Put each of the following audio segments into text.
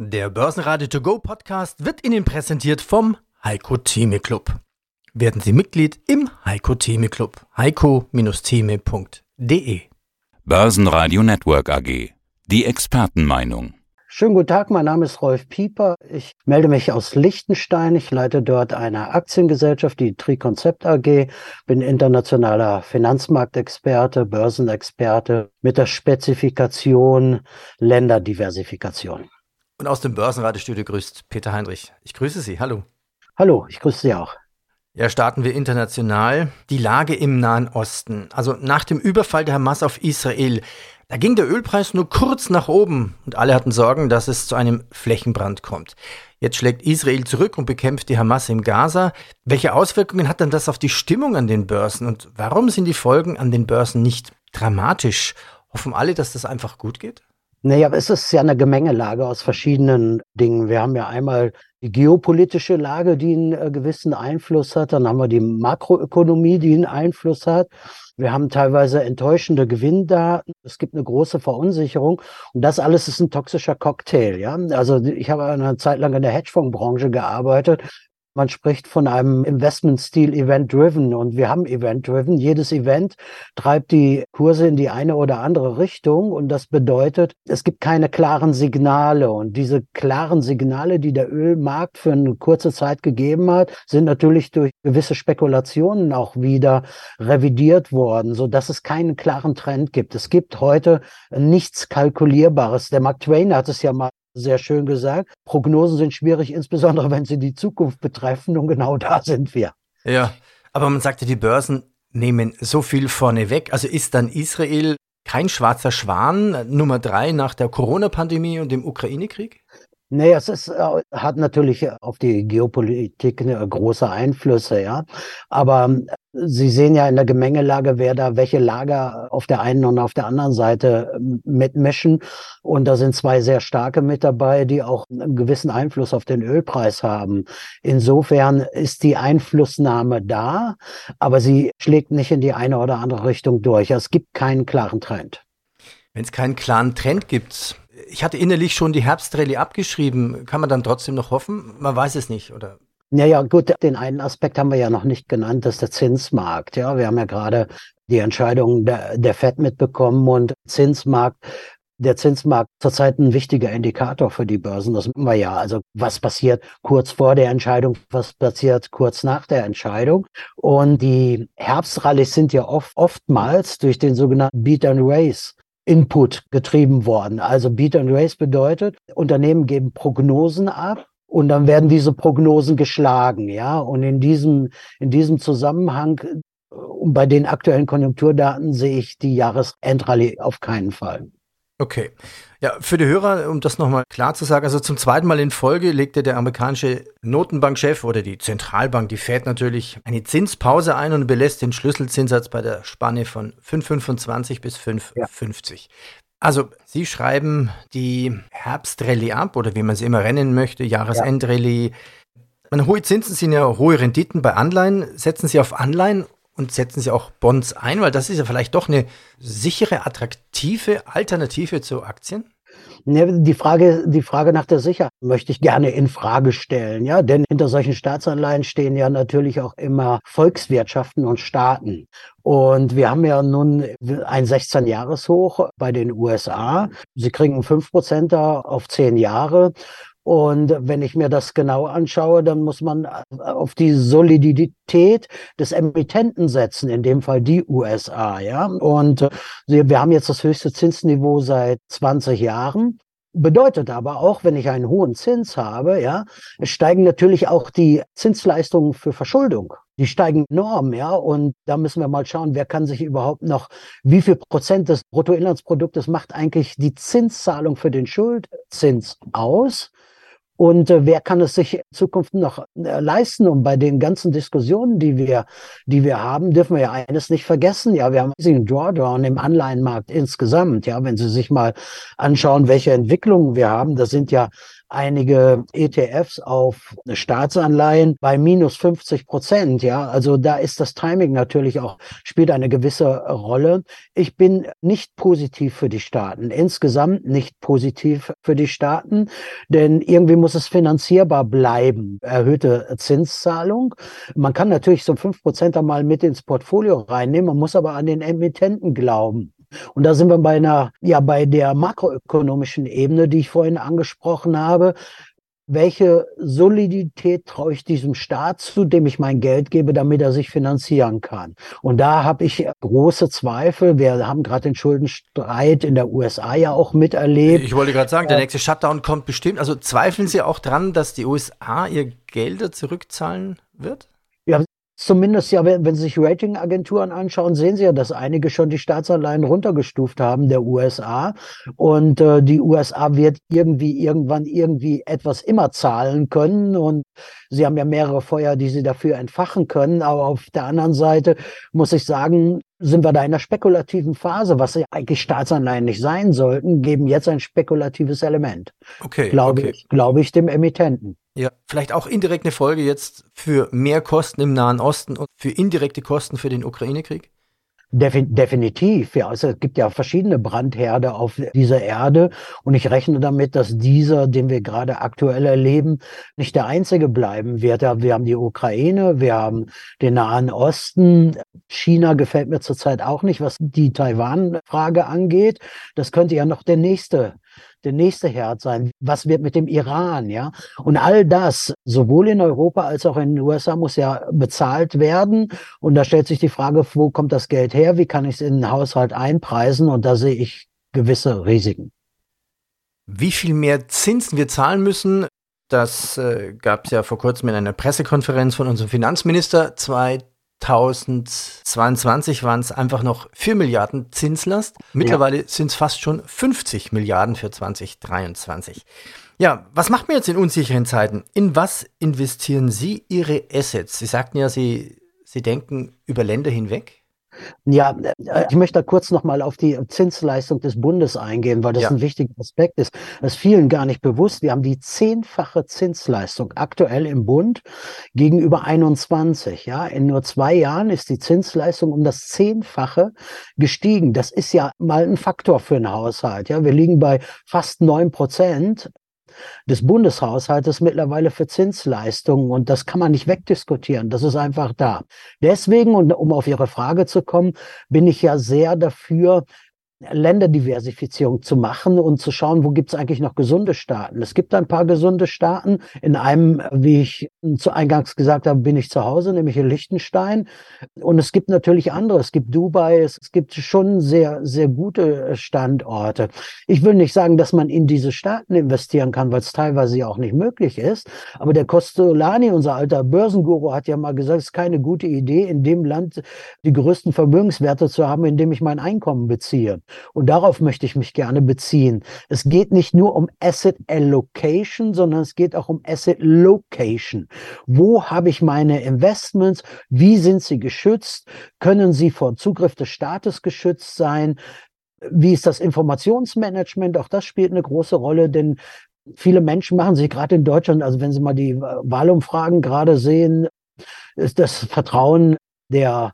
Der Börsenradio To Go Podcast wird Ihnen präsentiert vom Heiko Theme Club. Werden Sie Mitglied im Heiko Theme Club. heiko-theme.de Börsenradio Network AG. Die Expertenmeinung. Schönen guten Tag, mein Name ist Rolf Pieper. Ich melde mich aus Liechtenstein. Ich leite dort eine Aktiengesellschaft, die Trikonzept AG, bin internationaler Finanzmarktexperte, Börsenexperte mit der Spezifikation Länderdiversifikation. Und aus dem Börsenradiostudio grüßt Peter Heinrich. Ich grüße Sie. Hallo. Hallo, ich grüße Sie auch. Ja, starten wir international. Die Lage im Nahen Osten. Also nach dem Überfall der Hamas auf Israel, da ging der Ölpreis nur kurz nach oben und alle hatten Sorgen, dass es zu einem Flächenbrand kommt. Jetzt schlägt Israel zurück und bekämpft die Hamas im Gaza. Welche Auswirkungen hat dann das auf die Stimmung an den Börsen und warum sind die Folgen an den Börsen nicht dramatisch? Hoffen alle, dass das einfach gut geht? Naja, es ist ja eine Gemengelage aus verschiedenen Dingen. Wir haben ja einmal die geopolitische Lage, die einen äh, gewissen Einfluss hat. Dann haben wir die Makroökonomie, die einen Einfluss hat. Wir haben teilweise enttäuschende Gewinndaten. Es gibt eine große Verunsicherung. Und das alles ist ein toxischer Cocktail. Ja, also ich habe eine Zeit lang in der Hedgefondsbranche gearbeitet. Man spricht von einem Investmentstil Event-Driven und wir haben Event-Driven. Jedes Event treibt die Kurse in die eine oder andere Richtung und das bedeutet, es gibt keine klaren Signale und diese klaren Signale, die der Ölmarkt für eine kurze Zeit gegeben hat, sind natürlich durch gewisse Spekulationen auch wieder revidiert worden, so dass es keinen klaren Trend gibt. Es gibt heute nichts Kalkulierbares. Der Mark Twain hat es ja mal sehr schön gesagt. Prognosen sind schwierig, insbesondere wenn sie die Zukunft betreffen. Und genau da sind wir. Ja, aber man sagte, die Börsen nehmen so viel vorne weg. Also ist dann Israel kein schwarzer Schwan, Nummer drei nach der Corona-Pandemie und dem Ukraine-Krieg? Nee, es ist, äh, hat natürlich auf die Geopolitik eine große Einflüsse, ja. Aber ähm, Sie sehen ja in der Gemengelage, wer da welche Lager auf der einen und auf der anderen Seite ähm, mitmischen. Und da sind zwei sehr starke mit dabei, die auch einen gewissen Einfluss auf den Ölpreis haben. Insofern ist die Einflussnahme da, aber sie schlägt nicht in die eine oder andere Richtung durch. Es gibt keinen klaren Trend. Wenn es keinen klaren Trend gibt, ich hatte innerlich schon die Herbstrallye abgeschrieben. Kann man dann trotzdem noch hoffen? Man weiß es nicht, oder? Naja, gut, den einen Aspekt haben wir ja noch nicht genannt, das ist der Zinsmarkt. Ja, wir haben ja gerade die Entscheidung der, der FED mitbekommen und Zinsmarkt der Zinsmarkt zurzeit ein wichtiger Indikator für die Börsen. Das wissen wir ja. Also was passiert kurz vor der Entscheidung, was passiert kurz nach der Entscheidung. Und die Herbstrallies sind ja oft, oftmals durch den sogenannten Beat and Race Input getrieben worden. Also Beat and Race bedeutet, Unternehmen geben Prognosen ab und dann werden diese Prognosen geschlagen, ja. Und in diesem, in diesem Zusammenhang, und bei den aktuellen Konjunkturdaten sehe ich die Jahresendrallye auf keinen Fall. Okay. Ja, für die Hörer, um das nochmal klar zu sagen, also zum zweiten Mal in Folge legte der amerikanische Notenbankchef oder die Zentralbank, die Fed natürlich, eine Zinspause ein und belässt den Schlüsselzinssatz bei der Spanne von 5,25 bis 5,50. Ja. Also, Sie schreiben die Herbstrallye ab oder wie man es immer rennen möchte, Jahresendrallye. Ja. Hohe Zinsen sind ja hohe Renditen bei Anleihen. Setzen Sie auf Anleihen und setzen Sie auch Bonds ein, weil das ist ja vielleicht doch eine sichere, attraktive Alternative zu Aktien? Die Frage, die Frage nach der Sicherheit möchte ich gerne in Frage stellen, ja, denn hinter solchen Staatsanleihen stehen ja natürlich auch immer Volkswirtschaften und Staaten. Und wir haben ja nun ein 16-Jahres-Hoch bei den USA. Sie kriegen 5 Prozent auf 10 Jahre. Und wenn ich mir das genau anschaue, dann muss man äh, auf die Solidität des Emittenten setzen, in dem Fall die USA, ja. Und äh, wir haben jetzt das höchste Zinsniveau seit 20 Jahren. Bedeutet aber auch, wenn ich einen hohen Zins habe, ja, steigen natürlich auch die Zinsleistungen für Verschuldung. Die steigen enorm, ja. Und da müssen wir mal schauen, wer kann sich überhaupt noch, wie viel Prozent des Bruttoinlandsproduktes macht eigentlich die Zinszahlung für den Schuldzins aus? Und äh, wer kann es sich in Zukunft noch äh, leisten? Und bei den ganzen Diskussionen, die wir, die wir haben, dürfen wir ja eines nicht vergessen. Ja, wir haben einen Drawdown im Anleihenmarkt insgesamt. Ja, wenn Sie sich mal anschauen, welche Entwicklungen wir haben, das sind ja einige ETFs auf Staatsanleihen bei minus 50 Prozent. Ja, also da ist das Timing natürlich auch, spielt eine gewisse Rolle. Ich bin nicht positiv für die Staaten, insgesamt nicht positiv für die Staaten, denn irgendwie muss es finanzierbar bleiben. Erhöhte Zinszahlung. Man kann natürlich so fünf Prozent einmal mit ins Portfolio reinnehmen, man muss aber an den Emittenten glauben. Und da sind wir bei einer, ja, bei der makroökonomischen Ebene, die ich vorhin angesprochen habe. Welche Solidität traue ich diesem Staat zu, dem ich mein Geld gebe, damit er sich finanzieren kann? Und da habe ich große Zweifel. Wir haben gerade den Schuldenstreit in der USA ja auch miterlebt. Ich wollte gerade sagen, der nächste Shutdown kommt bestimmt. Also zweifeln Sie auch dran, dass die USA ihr Gelder zurückzahlen wird? Ja, Zumindest ja, wenn, wenn Sie sich Ratingagenturen anschauen, sehen Sie ja, dass einige schon die Staatsanleihen runtergestuft haben der USA. Und äh, die USA wird irgendwie irgendwann irgendwie etwas immer zahlen können. Und Sie haben ja mehrere Feuer, die Sie dafür entfachen können. Aber auf der anderen Seite muss ich sagen, sind wir da in einer spekulativen Phase, was ja eigentlich Staatsanleihen nicht sein sollten, geben jetzt ein spekulatives Element. Okay. Glaube okay. ich, glaube ich dem Emittenten. Ja, vielleicht auch indirekt eine Folge jetzt für mehr Kosten im Nahen Osten und für indirekte Kosten für den Ukraine-Krieg? definitiv. Ja, also es gibt ja verschiedene Brandherde auf dieser Erde und ich rechne damit, dass dieser, den wir gerade aktuell erleben, nicht der einzige bleiben wird. Wir haben die Ukraine, wir haben den Nahen Osten. China gefällt mir zurzeit auch nicht, was die Taiwan-Frage angeht. Das könnte ja noch der nächste der nächste Herd sein? Was wird mit dem Iran? Ja, und all das, sowohl in Europa als auch in den USA, muss ja bezahlt werden. Und da stellt sich die Frage, wo kommt das Geld her? Wie kann ich es in den Haushalt einpreisen? Und da sehe ich gewisse Risiken. Wie viel mehr Zinsen wir zahlen müssen, das äh, gab es ja vor kurzem in einer Pressekonferenz von unserem Finanzminister. Zwei 2022 waren es einfach noch 4 Milliarden Zinslast. Mittlerweile ja. sind es fast schon 50 Milliarden für 2023. Ja, was macht man jetzt in unsicheren Zeiten? In was investieren Sie Ihre Assets? Sie sagten ja, Sie, Sie denken über Länder hinweg. Ja, äh, ich möchte da kurz nochmal auf die Zinsleistung des Bundes eingehen, weil das ja. ein wichtiger Aspekt ist. Das ist vielen gar nicht bewusst. Wir haben die zehnfache Zinsleistung aktuell im Bund gegenüber 21. Ja, in nur zwei Jahren ist die Zinsleistung um das Zehnfache gestiegen. Das ist ja mal ein Faktor für einen Haushalt. Ja, wir liegen bei fast neun Prozent des Bundeshaushaltes mittlerweile für Zinsleistungen und das kann man nicht wegdiskutieren. Das ist einfach da. Deswegen, und um auf Ihre Frage zu kommen, bin ich ja sehr dafür, Länderdiversifizierung zu machen und zu schauen, wo gibt es eigentlich noch gesunde Staaten. Es gibt ein paar gesunde Staaten. In einem, wie ich zu Eingangs gesagt habe, bin ich zu Hause, nämlich in Liechtenstein. Und es gibt natürlich andere. Es gibt Dubai. Es, es gibt schon sehr, sehr gute Standorte. Ich will nicht sagen, dass man in diese Staaten investieren kann, weil es teilweise ja auch nicht möglich ist. Aber der Costolani, unser alter Börsenguru, hat ja mal gesagt, es ist keine gute Idee, in dem Land die größten Vermögenswerte zu haben, in dem ich mein Einkommen beziehe. Und darauf möchte ich mich gerne beziehen. Es geht nicht nur um Asset Allocation, sondern es geht auch um Asset Location. Wo habe ich meine Investments? Wie sind sie geschützt? Können sie vor Zugriff des Staates geschützt sein? Wie ist das Informationsmanagement? Auch das spielt eine große Rolle, denn viele Menschen machen sich gerade in Deutschland, also wenn Sie mal die Wahlumfragen gerade sehen, ist das Vertrauen der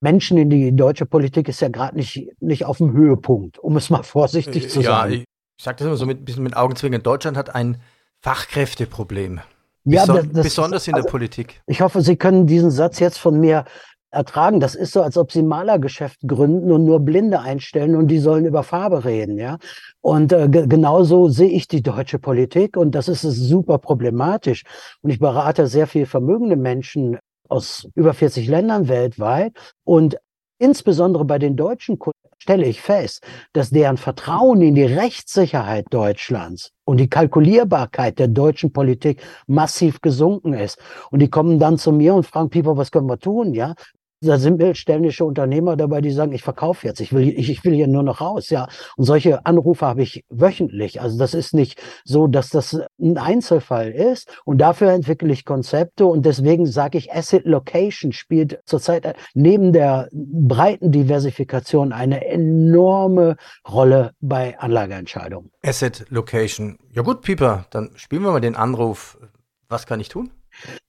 Menschen in die deutsche Politik ist ja gerade nicht, nicht auf dem Höhepunkt, um es mal vorsichtig zu ja, sagen. Ich, ich sage das immer so mit, ein bisschen mit Augenzwinkern. Deutschland hat ein Fachkräfteproblem. Ja, Beson das, besonders in also, der Politik. Ich hoffe, Sie können diesen Satz jetzt von mir ertragen. Das ist so, als ob Sie ein Malergeschäft gründen und nur Blinde einstellen und die sollen über Farbe reden, ja. Und äh, genauso sehe ich die deutsche Politik und das ist super problematisch. Und ich berate sehr viel vermögende Menschen aus über 40 Ländern weltweit. Und insbesondere bei den deutschen Kunden stelle ich fest, dass deren Vertrauen in die Rechtssicherheit Deutschlands und die Kalkulierbarkeit der deutschen Politik massiv gesunken ist. Und die kommen dann zu mir und fragen, Pieper, was können wir tun? Ja, Da sind mittelständische Unternehmer dabei, die sagen, ich verkaufe jetzt, ich will, ich, ich will hier nur noch raus, ja. Und solche Anrufe habe ich wöchentlich. Also das ist nicht so, dass das ein Einzelfall ist. Und dafür entwickle ich Konzepte und deswegen sage ich, Asset Location spielt zurzeit neben der breiten Diversifikation eine enorme Rolle bei Anlageentscheidungen. Asset Location. Ja gut, Pieper, dann spielen wir mal den Anruf. Was kann ich tun?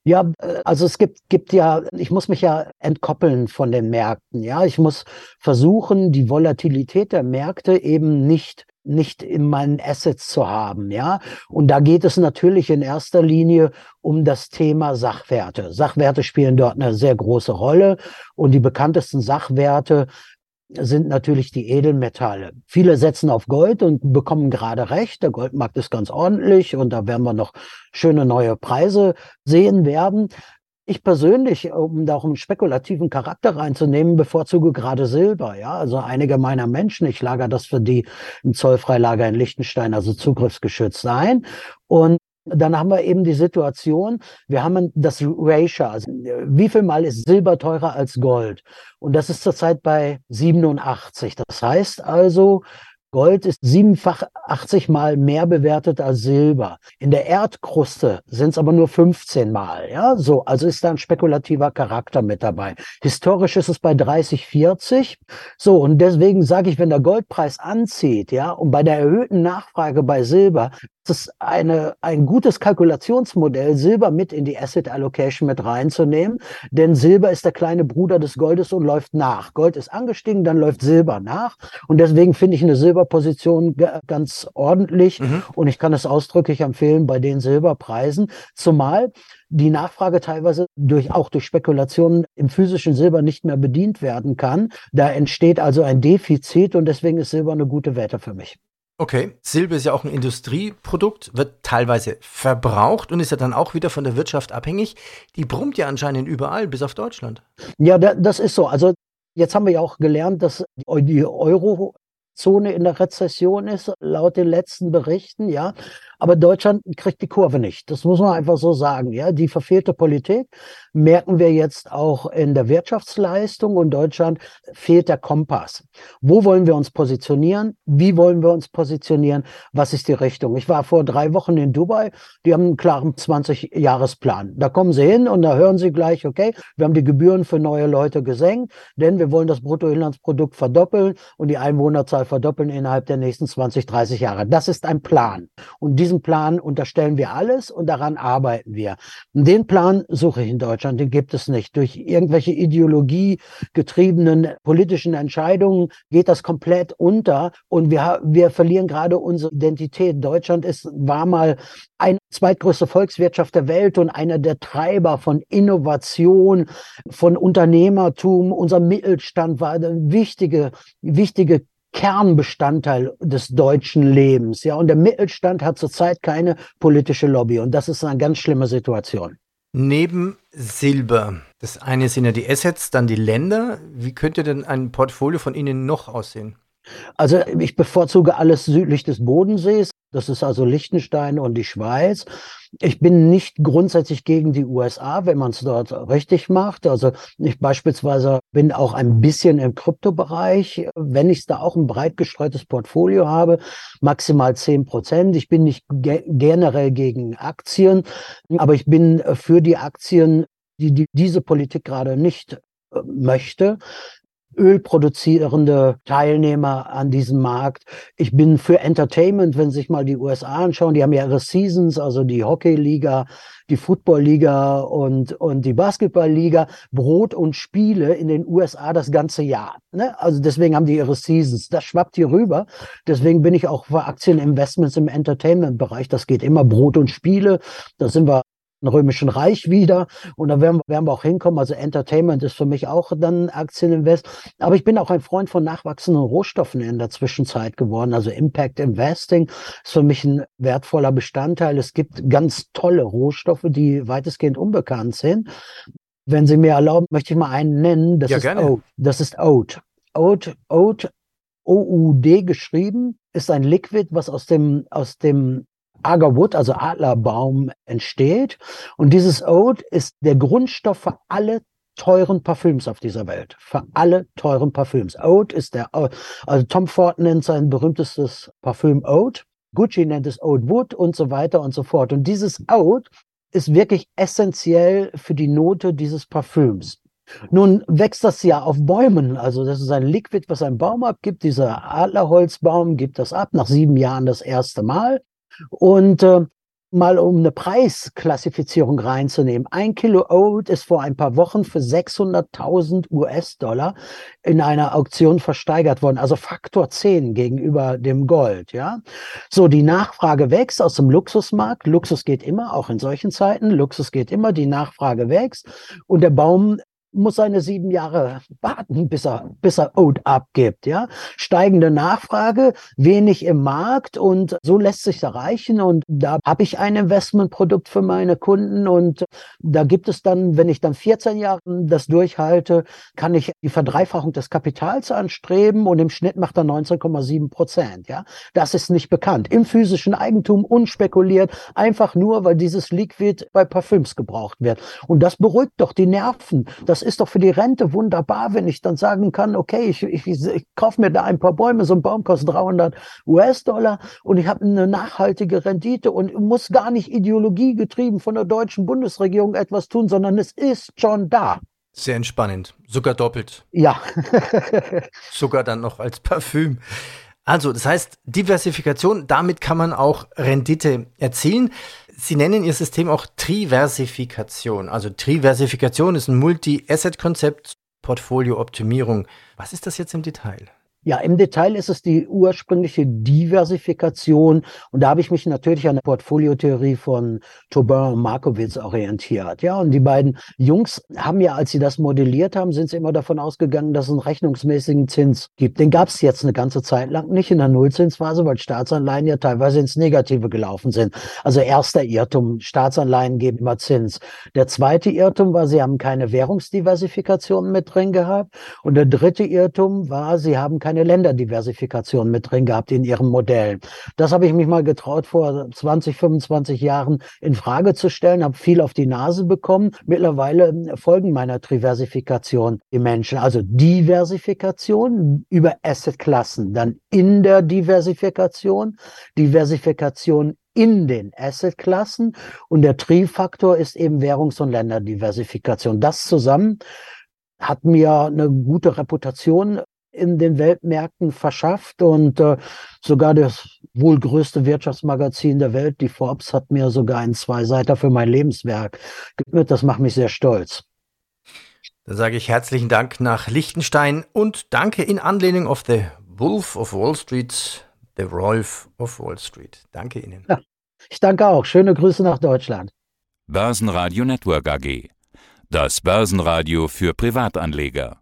Ja, äh, also es gibt, gibt ja, ich muss mich ja entkoppeln von den Märkten. Ja, ich muss versuchen, die Volatilität der Märkte eben nicht nicht in meinen Assets zu haben, ja. Und da geht es natürlich in erster Linie um das Thema Sachwerte. Sachwerte spielen dort eine sehr große Rolle und die bekanntesten Sachwerte sind natürlich die Edelmetalle. Viele setzen auf Gold und bekommen gerade recht. Der Goldmarkt ist ganz ordentlich und da werden wir noch schöne neue Preise sehen werden. Ich persönlich, um da auch einen spekulativen Charakter reinzunehmen, bevorzuge gerade Silber. Ja, also einige meiner Menschen, ich lager das für die im Zollfreilager in Liechtenstein, also zugriffsgeschützt ein. Und dann haben wir eben die Situation, wir haben das Ratio, also wie viel Mal ist Silber teurer als Gold? Und das ist zurzeit bei 87. Das heißt also, Gold ist siebenfach 80 Mal mehr bewertet als Silber. In der Erdkruste sind es aber nur 15 Mal. Ja, so, also ist da ein spekulativer Charakter mit dabei. Historisch ist es bei 30, 40. So, und deswegen sage ich, wenn der Goldpreis anzieht, ja, und bei der erhöhten Nachfrage bei Silber, ist eine, ein gutes Kalkulationsmodell, Silber mit in die Asset Allocation mit reinzunehmen. Denn Silber ist der kleine Bruder des Goldes und läuft nach. Gold ist angestiegen, dann läuft Silber nach. Und deswegen finde ich eine Silberposition ganz ordentlich. Mhm. Und ich kann es ausdrücklich empfehlen bei den Silberpreisen. Zumal die Nachfrage teilweise durch, auch durch Spekulationen im physischen Silber nicht mehr bedient werden kann. Da entsteht also ein Defizit und deswegen ist Silber eine gute Wette für mich. Okay, Silber ist ja auch ein Industrieprodukt, wird teilweise verbraucht und ist ja dann auch wieder von der Wirtschaft abhängig. Die brummt ja anscheinend überall, bis auf Deutschland. Ja, das ist so. Also jetzt haben wir ja auch gelernt, dass die Euro Zone in der Rezession ist, laut den letzten Berichten, ja. Aber Deutschland kriegt die Kurve nicht. Das muss man einfach so sagen, ja. Die verfehlte Politik merken wir jetzt auch in der Wirtschaftsleistung und Deutschland fehlt der Kompass. Wo wollen wir uns positionieren? Wie wollen wir uns positionieren? Was ist die Richtung? Ich war vor drei Wochen in Dubai. Die haben einen klaren 20-Jahres-Plan. Da kommen sie hin und da hören sie gleich, okay, wir haben die Gebühren für neue Leute gesenkt, denn wir wollen das Bruttoinlandsprodukt verdoppeln und die Einwohnerzahl Einwohnerzahl verdoppeln innerhalb der nächsten 20, 30 Jahre. Das ist ein Plan. Und diesen Plan unterstellen wir alles und daran arbeiten wir. Und den Plan suche ich in Deutschland, den gibt es nicht. Durch irgendwelche ideologiegetriebenen politischen Entscheidungen geht das komplett unter und wir, wir verlieren gerade unsere Identität. Deutschland ist, war mal ein zweitgrößte Volkswirtschaft der Welt und einer der Treiber von Innovation, von Unternehmertum. Unser Mittelstand war eine wichtige, wichtige Kernbestandteil des deutschen Lebens. Ja, und der Mittelstand hat zurzeit keine politische Lobby und das ist eine ganz schlimme Situation. Neben Silber, das eine sind ja die Assets, dann die Länder. Wie könnte denn ein Portfolio von Ihnen noch aussehen? Also ich bevorzuge alles südlich des Bodensees. Das ist also Liechtenstein und die Schweiz. Ich bin nicht grundsätzlich gegen die USA, wenn man es dort richtig macht. Also ich beispielsweise bin auch ein bisschen im Kryptobereich, wenn ich da auch ein breit gestreutes Portfolio habe, maximal zehn Prozent. Ich bin nicht ge generell gegen Aktien, aber ich bin für die Aktien, die, die diese Politik gerade nicht äh, möchte ölproduzierende Teilnehmer an diesem Markt. Ich bin für Entertainment, wenn Sie sich mal die USA anschauen, die haben ja ihre Seasons, also die Hockeyliga, die Footballliga und, und die Basketballliga, Brot und Spiele in den USA das ganze Jahr. Ne? Also deswegen haben die ihre Seasons. Das schwappt hier rüber. Deswegen bin ich auch für Aktieninvestments im Entertainment-Bereich. Das geht immer Brot und Spiele. Da sind wir Römischen Reich wieder. Und da werden, werden wir auch hinkommen. Also Entertainment ist für mich auch dann Aktieninvest. Aber ich bin auch ein Freund von nachwachsenden Rohstoffen in der Zwischenzeit geworden. Also Impact Investing ist für mich ein wertvoller Bestandteil. Es gibt ganz tolle Rohstoffe, die weitestgehend unbekannt sind. Wenn Sie mir erlauben, möchte ich mal einen nennen. Das ja, ist gerne. Oat. Das ist Oat. Oat, Oat, OUD geschrieben, ist ein Liquid, was aus dem, aus dem Agarwood, also Adlerbaum, entsteht. Und dieses Oat ist der Grundstoff für alle teuren Parfüms auf dieser Welt. Für alle teuren Parfüms. Oud ist der, also Tom Ford nennt sein berühmtestes Parfüm Oud. Gucci nennt es Oud Wood und so weiter und so fort. Und dieses Oud ist wirklich essentiell für die Note dieses Parfüms. Nun wächst das ja auf Bäumen. Also das ist ein Liquid, was ein Baum abgibt. Dieser Adlerholzbaum gibt das ab nach sieben Jahren das erste Mal. Und äh, mal um eine Preisklassifizierung reinzunehmen. Ein Kilo Oat ist vor ein paar Wochen für 600.000 US-Dollar in einer Auktion versteigert worden. Also Faktor 10 gegenüber dem Gold, ja. So, die Nachfrage wächst aus dem Luxusmarkt. Luxus geht immer, auch in solchen Zeiten. Luxus geht immer, die Nachfrage wächst. Und der Baum muss seine sieben Jahre warten, bis er, bis er Oat abgibt, ja. Steigende Nachfrage, wenig im Markt und so lässt sich erreichen und da habe ich ein Investmentprodukt für meine Kunden und da gibt es dann, wenn ich dann 14 Jahre das durchhalte, kann ich die Verdreifachung des Kapitals anstreben und im Schnitt macht er 19,7 Prozent, ja. Das ist nicht bekannt. Im physischen Eigentum unspekuliert, einfach nur, weil dieses Liquid bei Parfüms gebraucht wird. Und das beruhigt doch die Nerven. Das ist doch für die Rente wunderbar, wenn ich dann sagen kann, okay, ich, ich, ich kaufe mir da ein paar Bäume, so ein Baum kostet 300 US-Dollar und ich habe eine nachhaltige Rendite und muss gar nicht ideologiegetrieben von der deutschen Bundesregierung etwas tun, sondern es ist schon da. Sehr entspannend, sogar doppelt. Ja. sogar dann noch als Parfüm. Also, das heißt, Diversifikation, damit kann man auch Rendite erzielen. Sie nennen Ihr System auch Triversifikation. Also Triversifikation ist ein Multi-Asset-Konzept, Portfolio-Optimierung. Was ist das jetzt im Detail? Ja, im Detail ist es die ursprüngliche Diversifikation. Und da habe ich mich natürlich an der Portfoliotheorie von Taubin und Markowitz orientiert. Ja, und die beiden Jungs haben ja, als sie das modelliert haben, sind sie immer davon ausgegangen, dass es einen rechnungsmäßigen Zins gibt. Den gab es jetzt eine ganze Zeit lang nicht in der Nullzinsphase, weil Staatsanleihen ja teilweise ins Negative gelaufen sind. Also erster Irrtum, Staatsanleihen geben immer Zins. Der zweite Irrtum war, sie haben keine Währungsdiversifikation mit drin gehabt. Und der dritte Irrtum war, sie haben keine keine Länderdiversifikation mit drin gehabt in ihrem Modell. Das habe ich mich mal getraut, vor 20, 25 Jahren in Frage zu stellen, habe viel auf die Nase bekommen. Mittlerweile folgen meiner Diversifikation die Menschen. Also Diversifikation über Assetklassen, dann in der Diversifikation, Diversifikation in den Assetklassen und der Tri-Faktor ist eben Währungs- und Länderdiversifikation. Das zusammen hat mir eine gute Reputation in den Weltmärkten verschafft und äh, sogar das wohl größte Wirtschaftsmagazin der Welt, die Forbes, hat mir sogar einen Zweiseiter für mein Lebenswerk gewidmet. Das macht mich sehr stolz. Dann sage ich herzlichen Dank nach Liechtenstein und danke in Anlehnung auf The Wolf of Wall Street, The Rolf of Wall Street. Danke Ihnen. Ja, ich danke auch. Schöne Grüße nach Deutschland. Börsenradio Network AG. Das Börsenradio für Privatanleger.